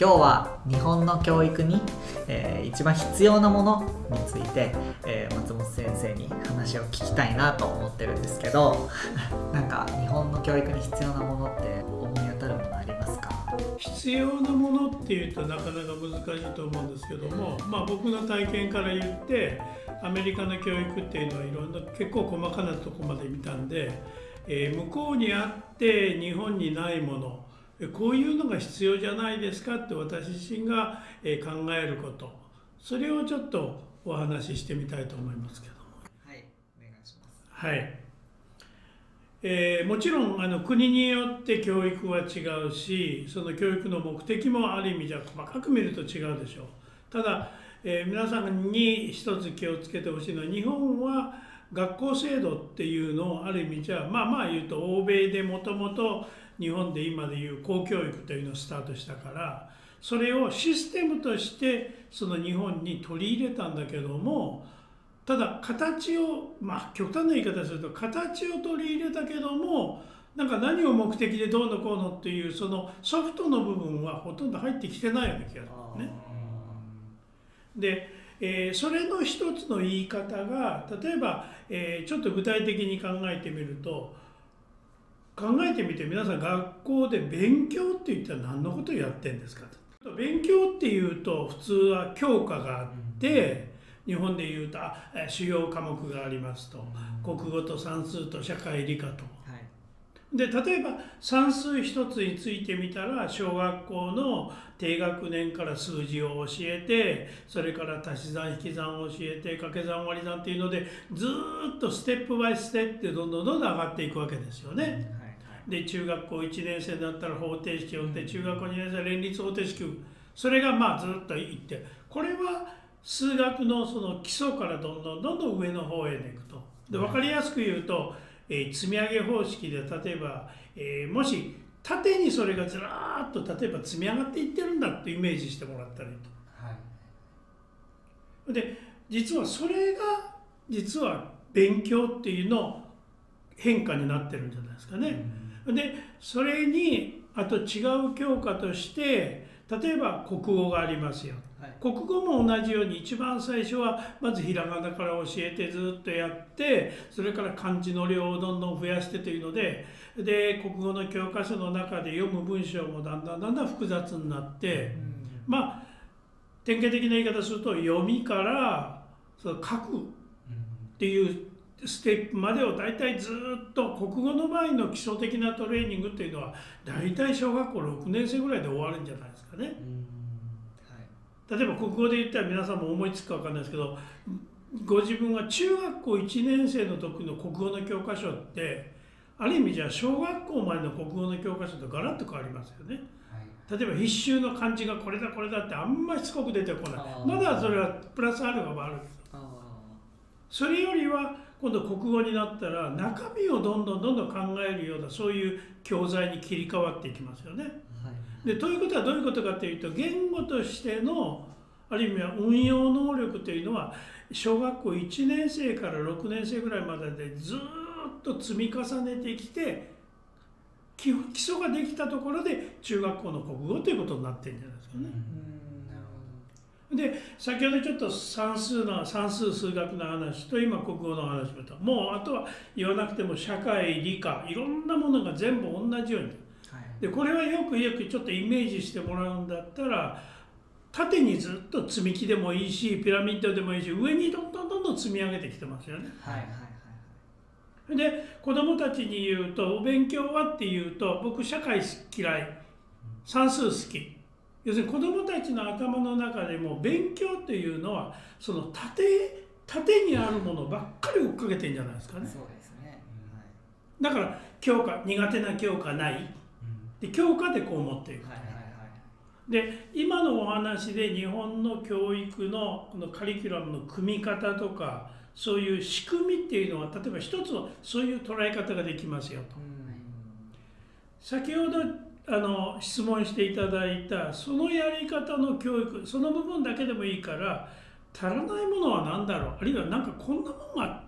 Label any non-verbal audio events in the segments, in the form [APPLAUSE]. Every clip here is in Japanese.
今日は日本の教育に、えー、一番必要なものについて、えー、松本先生に話を聞きたいなと思ってるんですけど [LAUGHS] なんか日本の教育に必要なものって思い当たるものありますか？必要なものっていうとなかなか難しいと思うんですけども、まあ、僕の体験から言ってアメリカの教育っていうのはいろんな結構細かなとこまで見たんで、えー、向こうにあって日本にないものこういうのが必要じゃないですかって私自身が考えること。それをちょっとお話ししてみたいと思いますけども。はいお願いします。はい。えー、もちろんあの国によって教育は違うしその教育の目的もある意味じゃ細かく見ると違うでしょう。ただ、えー、皆さんに一つ気をつけてほしいのは日本は学校制度っていうのをある意味じゃまあまあ言うと欧米でもともと日本で今でいう公教育というのをスタートしたからそれをシステムとしてその日本に取り入れたんだけどもただ形をまあ極端な言い方すると形を取り入れたけどもなんか何を目的でどうのこうのっていうそのソフトの部分はほとんど入ってきてないような気がするね。で、えー、それの一つの言い方が例えば、えー、ちょっと具体的に考えてみると考えてみて皆さん学校で勉強って言ったら何のことやってんですかと。勉強っていうと普通は教科があって日本でいうと主要科目がありますと。国語と算数と社会理科と。で例えば算数一つについてみたら小学校の低学年から数字を教えてそれから足し算引き算を教えて掛け算割り算っていうのでずっとステップバイステップでどんどんどんどん上がっていくわけですよね。で中学校1年生だったら方程式を打って中学校2年生は連立方程式それがまあずっといってこれは数学のその基礎からどんどんどんどん上の方へ行くと。で分かりやすく言うと、えー、積み上げ方式で例えば、えー、もし縦にそれがずらっと例えば積み上がっていってるんだってイメージしてもらったらいいと。はい、で実はそれが実は勉強っていうの変化になってるんじゃないですかね。うんでそれにあと違う教科として例えば国語がありますよ、はい、国語も同じように一番最初はまずひらがなから教えてずっとやってそれから漢字の量をどんどん増やしてというのでで国語の教科書の中で読む文章もだんだんだんだん複雑になって、うん、まあ典型的な言い方すると読みからその書くっていうステップまでを大体ずっと国語の場合の基礎的なトレーニングっていうのは大体小学校6年生ぐらいで終わるんじゃないですかね。はい、例えば国語で言ったら皆さんも思いつくか分かんないですけどご自分が中学校1年生の時の国語の教科書ってある意味じゃ小学校までの国語の教科書とガラッと変わりますよね。例えば必修の漢字がこれだこれだってあんまりしつこく出てこないまだそれはプラスアルファもあるそれよりは今度国語になったら中身をどんどんどんどん考えるようなそういう教材に切り替わっていきますよね。はい、でということはどういうことかというと言語としてのある意味は運用能力というのは小学校1年生から6年生ぐらいまででずっと積み重ねてきて基礎ができたところで中学校の国語ということになってるんじゃないですかね。うんで先ほどちょっと算数の算数数学の話と今国語の話もともうあとは言わなくても社会理科いろんなものが全部同じように、はい、でこれはよくよくちょっとイメージしてもらうんだったら縦にずっと積み木でもいいしピラミッドでもいいし上にどんどんどんどん積み上げてきてますよね。はいはいはい、で子どもたちに言うとお勉強はっていうと僕社会嫌い算数好き。要するに子どもたちの頭の中でも勉強っていうのはその縦縦にあるものばっかり追っかけてんじゃないですかね。そうですね、はい、だから教科苦手な教科ない、で教科でこう思っていく。はいはいはい、で今のお話で日本の教育のこのカリキュラムの組み方とかそういう仕組みっていうのは例えば一つのそういう捉え方ができますよと。先ほどあの質問していただいたそのやり方の教育その部分だけでもいいから足らないものは何だろう？あるいは何かこんなものが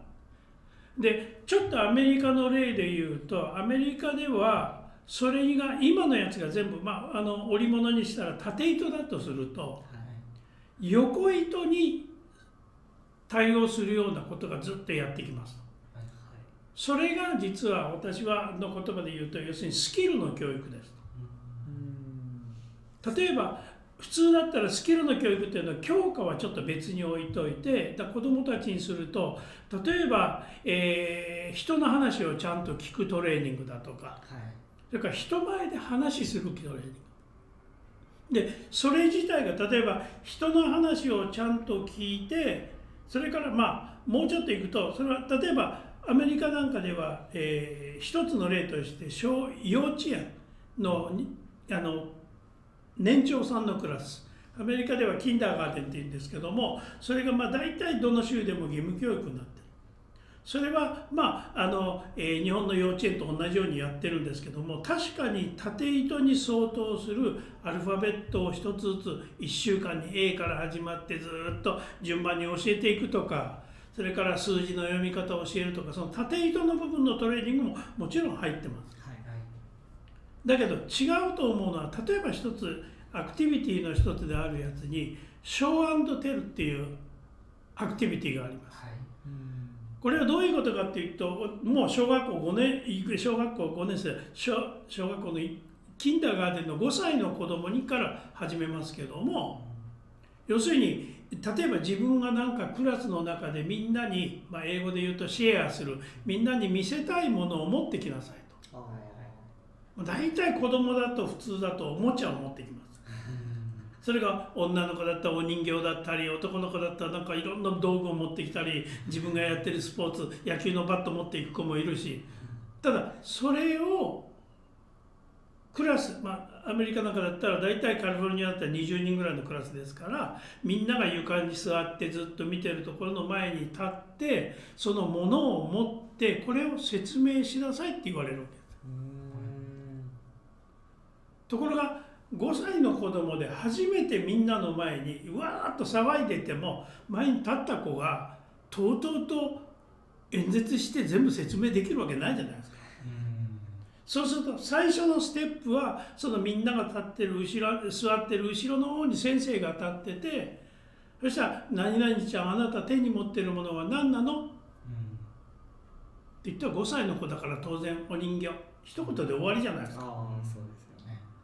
でちょっとアメリカの例で言うとアメリカではそれが今のやつが全部、まあ、あの織物にしたら縦糸だとすると横糸に対応するようなことがずっとやってきます。それが実は私はの言葉で言うと要するにスキルの教育です。例えば普通だったらスキルの教育っていうのは教科はちょっと別に置いといてだ子どもたちにすると例えば、えー、人の話をちゃんと聞くトレーニングだとか、はい、それから人前で話するトレーニングでそれ自体が例えば人の話をちゃんと聞いてそれからまあもうちょっといくとそれは例えばアメリカなんかでは、えー、一つの例として小幼稚園のあの年長さんのクラス。アメリカではキンダーガーデンっていうんですけどもそれがまあ大体どの州でも義務教育になってそれはまああの、えー、日本の幼稚園と同じようにやってるんですけども確かに縦糸に相当するアルファベットを一つずつ1週間に A から始まってずっと順番に教えていくとかそれから数字の読み方を教えるとかその縦糸の部分のトレーニングももちろん入ってます。はいはい、だけど違うと思うのは例えば一つアクティビティの一つであるやつにショーテルっていうアクティビティがあります。はい、これはどういうことかっていうともう小学校5年小学校5年生小小学校のキンダーガーデンの5歳の子供にから始めますけども要するに例えば自分がなんかクラスの中でみんなに、まあ、英語で言うとシェアするみんなに見せたいものを持ってきなさいと。大体子供だと普通だとおもちゃを持ってきますそれが女の子だったらお人形だったり男の子だったらなんかいろんな道具を持ってきたり自分がやってるスポーツ野球のバット持っていく子もいるしただそれをクラス、まあ、アメリカなんかだったら大体カリフォルニアだったら20人ぐらいのクラスですからみんなが床に座ってずっと見てるところの前に立ってそのものを持ってこれを説明しなさいって言われるわけです。ところが5歳の子供で初めてみんなの前にわーっと騒いでても前に立った子がとうとうと演説して全部説明できるわけないじゃないですか。そうすると最初のステップはそのみんなが立ってる後ろ座ってる後ろの方に先生が立っててそしたら「何々ちゃんあなた手に持ってるものは何なの?」って言ったら5歳の子だから当然お人形一言で終わりじゃないですか。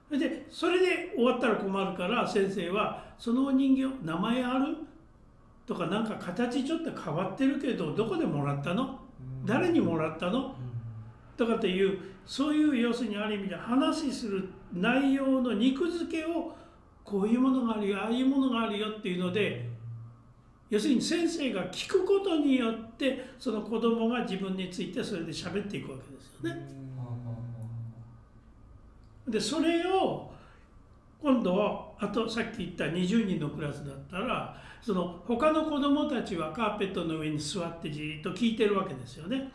それでそれで終わったら困るから先生は「その人形名前ある?」とかなんか形ちょっと変わってるけどどこでもらったの？誰にもらったの？とかっていうそういう要するにある意味で話する内容の肉付けをこういうものがあるよああいうものがあるよっていうので要するに先生が聞くことによってその子供が自分についてそれで喋っていくわけですよね。でそれを今度はあとさっき言った20人のクラスだったらその他の子供たちはカーペットの上に座ってじっと聞いてるわけですよね。はい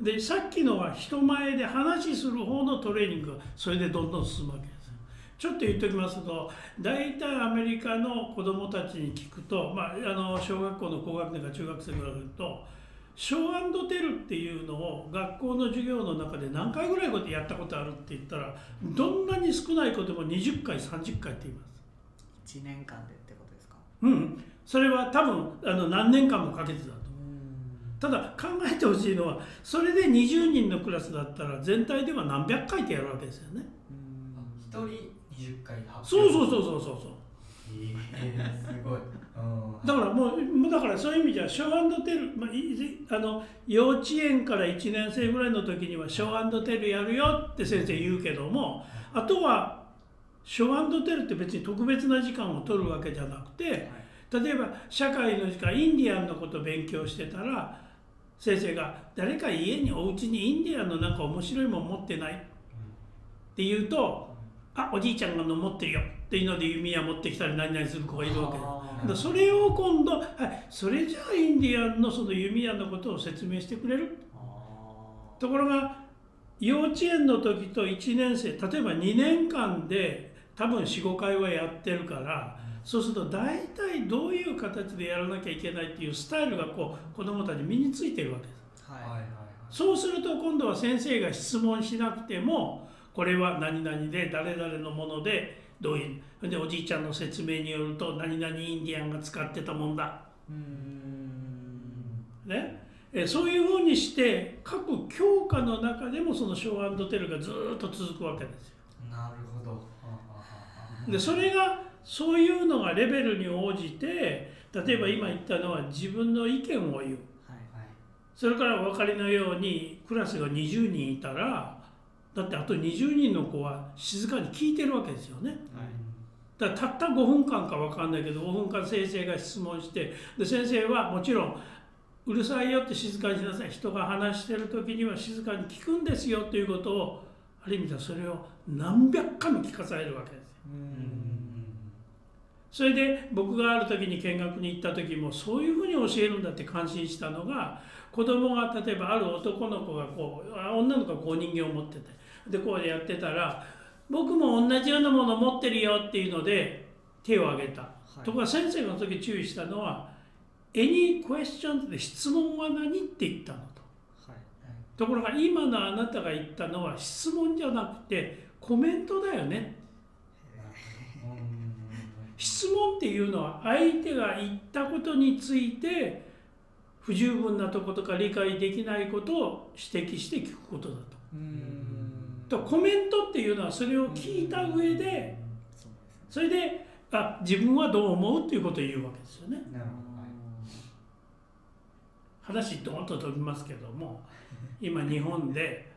でさっきのは人前で話する方のトレーニングがそれでどんどん進むわけですちょっと言っておきますと大体アメリカの子どもたちに聞くと、まあ、あの小学校の高学年か中学生ぐらいるとショーテルっていうのを学校の授業の中で何回ぐらいことやったことあるって言ったらどんなに少ないことも20回30回って言います。1年間でってことですか？うん。それは多分あの何年間もかけてたただ考えてほしいのはそれで20人のクラスだったら全体では何百回ってやるわけですよね。一人20回そうそうそうそうそうそう。だからもうだからそういう意味じゃショーテル、まあ、あの幼稚園から1年生ぐらいの時にはショーテルやるよって先生言うけどもあとはショーテルって別に特別な時間を取るわけじゃなくて、例えば社会の時間インディアンのことを勉強してたら先生が誰か家にお家にインディアンのなんか面白いもん持ってないって言うとあおじいちゃんがの持ってるよっていうので弓矢持ってきたり何々する子がいるわけですそれを今度、はい、それじゃあインディアンのその弓矢のことを説明してくれる。ところが幼稚園の時と1年生例えば2年間で多分45回はやってるからそうすると大体どういう形でやらなきゃいけないっていうスタイルがこう子どもたち身についてるわけです。はい、そうすると今度は先生が質問しなくてもこれは何々で誰々のものでどういうでおじいちゃんの説明によると何々インディアンが使ってたもんだ、ね、えそういうふうにして各教科の中でもそのショーテルがずっと続くわけですよ。なるほど。でそれがそういうのがレベルに応じて例えば今言ったのは自分の意見を言う。はいはい。それからお分かりのようにクラスが20人いたらだってあと20人の子は静かに聞いてるわけですよね。だからたった5分間か分かんないけど5分間先生が質問してで先生はもちろんうるさいよって静かにしなさい人が話してる時には静かに聞くんですよということをある意味ではそれを何百回も聞かされるわけですよ。それで僕がある時に見学に行った時もそういうふうに教えるんだって感心したのが子供が例えばある男の子がこうあ女の子がこう人形を持っててでこうでやってたら僕も同じようなもの持ってるよっていうので手を挙げた、はい。ところが先生がその時注意したのは「Any question」で質問は何って言ったのと。はい。ところが今のあなたが言ったのは質問じゃなくてコメントだよね。質問っていうのは相手が言ったことについて不十分なとことか理解できないことを指摘して聞くことだと。うんとコメントっていうのはそれを聞いた上でそれであ自分はどう思うっていうことを言うわけですよね。話ドーンと飛びますけども今日本で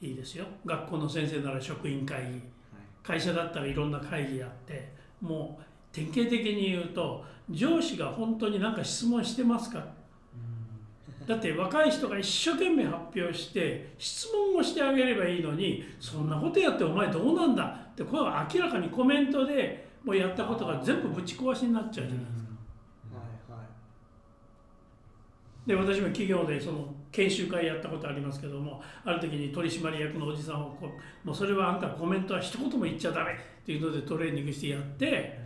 いいですよ学校の先生なら職員会議会社だったらいろんな会議やってもう典型的に言うと上司が本当に何か質問してますかだって若い人が一生懸命発表して質問をしてあげればいいのにそんなことやってお前どうなんだってこれは明らかにコメントでもうやったことが全部ぶち壊しになっちゃうじゃないですか。で私も企業でその研修会やったことありますけどもある時に取締役のおじさんをこうもうそれはあんたコメントは一言も言っちゃダメっていうのでトレーニングしてやって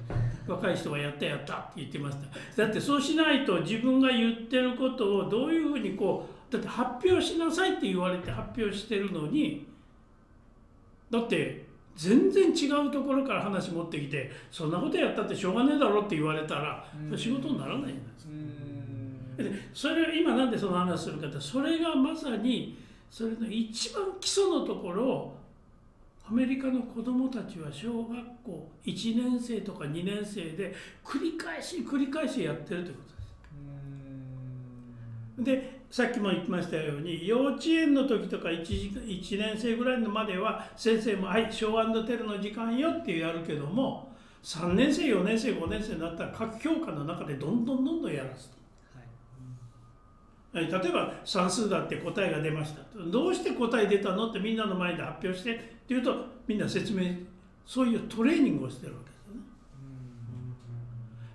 若い人がやったやったって言ってました。だってそうしないと自分が言ってることをどういうふうにこうだって発表しなさいって言われて発表してるのにだって全然違うところから話持ってきてそんなことやったってしょうがねえだろって言われたら仕事にならないじゃないですでそれ今なんでその話するかってそれがまさにそれの一番基礎のところをアメリカの子どもたちは小学校1年生とか2年生で繰り返し繰り返しやってるということです。でさっきも言ってましたように幼稚園の時とか 1, 時間1年生ぐらいのまでは先生も「はいショーテルの時間よ」ってやるけども3年生4年生5年生になったら各教科の中でどんどんどんどんやらすと。例えば算数だって答えが出ました。どうして答え出たのってみんなの前で発表してって言うとみんな説明そういうトレーニングをしてるわけですね。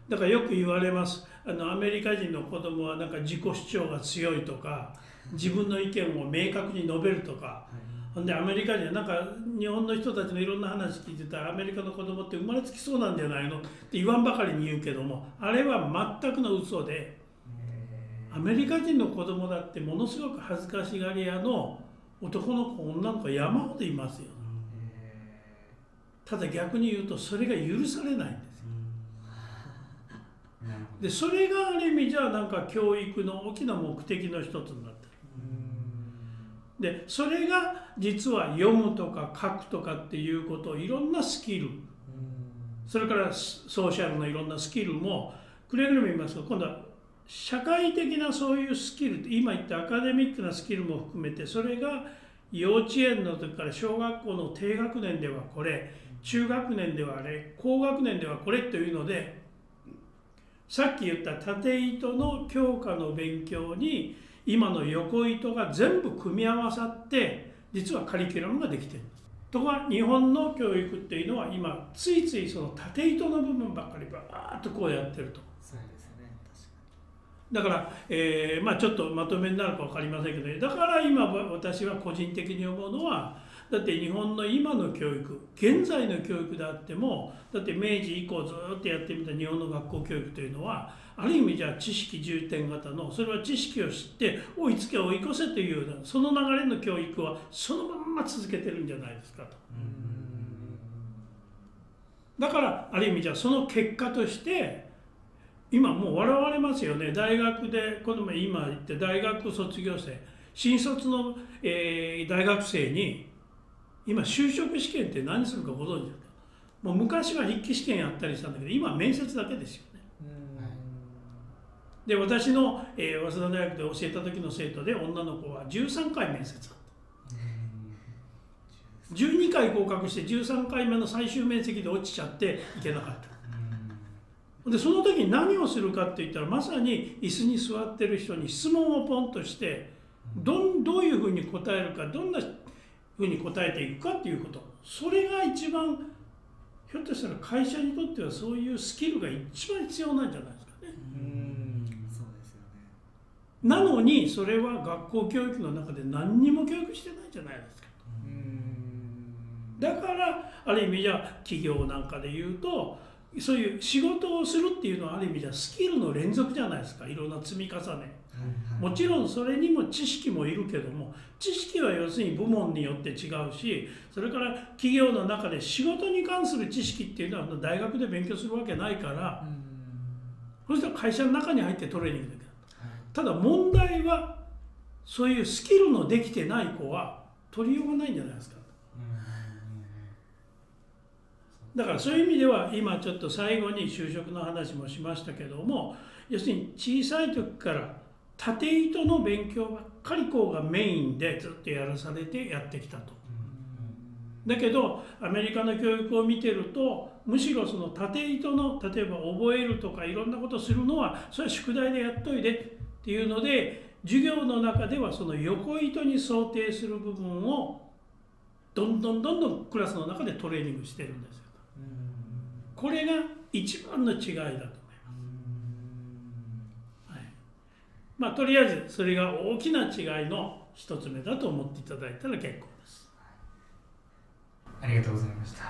だからよく言われます。あのアメリカ人の子供はなんか自己主張が強いとか自分の意見を明確に述べるとか。ほんでアメリカ人はなんか日本の人たちのいろんな話聞いてたらアメリカの子供って生まれつきそうなんじゃないの？って言わんばかりに言うけどもあれは全くの嘘でアメリカ人の子供だってものすごく恥ずかしがり屋の男の子女の子山ほどいますよ。ただ逆に言うとそれが許されないんですよ。なるほど。でそれがある意味じゃなんか教育の大きな目的の一つになってるでそれが実は読むとか書くとかっていうことをいろんなスキル。それからソーシャルのいろんなスキルもくれぐれも言いますが今度は社会的なそういうスキル今言ったアカデミックなスキルも含めてそれが幼稚園の時から小学校の低学年ではこれ中学年ではあれ高学年ではこれというのでさっき言った縦糸の教科の勉強に今の横糸が全部組み合わさって実はカリキュラムができてる。ところが日本の教育っていうのは今ついついその縦糸の部分ばっかりバーッとこうやってると。だから、えーまあ、ちょっとまとめになるか分かりませんけどだから今私は個人的に思うのはだって日本の今の教育現在の教育であってもだって明治以降ずっとやってみた日本の学校教育というのはある意味じゃ知識重点型のそれは知識を知って追いつけ追い越せというようなその流れの教育はそのまんま続けてるんじゃないですかと。だからある意味じゃその結果として今もう笑われますよね。大学でこの前今言って大学卒業生。新卒の、えー大学生に今就職試験って何するかご存知ですかもう昔は筆記試験やったりしたんだけど今は面接だけですよね。で私の、えー早稲田大学で教えた時の生徒で女の子は13回面接だった。12回。合格して13回目の最終面積で落ちちゃっていけなかったでその時に何をするかって言ったらまさに椅子に座ってる人に質問をポンとしてどんどういうふうに答えるかどんなふうに答えていくかっていうことそれが一番ひょっとしたら会社にとってはそういうスキルが一番必要なんじゃないですかね。そうですよねなのにそれは学校教育の中で何にも教育してないじゃないですか。だからある意味じゃ企業なんかで言うとそういう仕事をするっていうのはある意味じゃスキルの連続じゃないですか。いろんな積み重ね。もちろんそれにも知識もいるけども知識は要するに部門によって違うしそれから企業の中で仕事に関する知識っていうのは大学で勉強するわけないからそしたら会社の中に入ってトレーニングできる。ただ問題はそういうスキルのできてない子は取りようがないんじゃないですかだからそういう意味では今ちょっと最後に就職の話もしましたけども要するに小さい時から縦糸の勉強ばっかりこうがメインでずっとやらされてやってきたと。だけどアメリカの教育を見てるとむしろその縦糸の例えば覚えるとかいろんなことするのはそれは宿題でやっといてっていうので授業の中ではその横糸に想定する部分をどんどんどんどんクラスの中でトレーニングしてるんですよ。これが一番の違いだと思います。はい、まあとりあえずそれが大きな違いの一つ目だと思っていただいたら結構です。ありがとうございました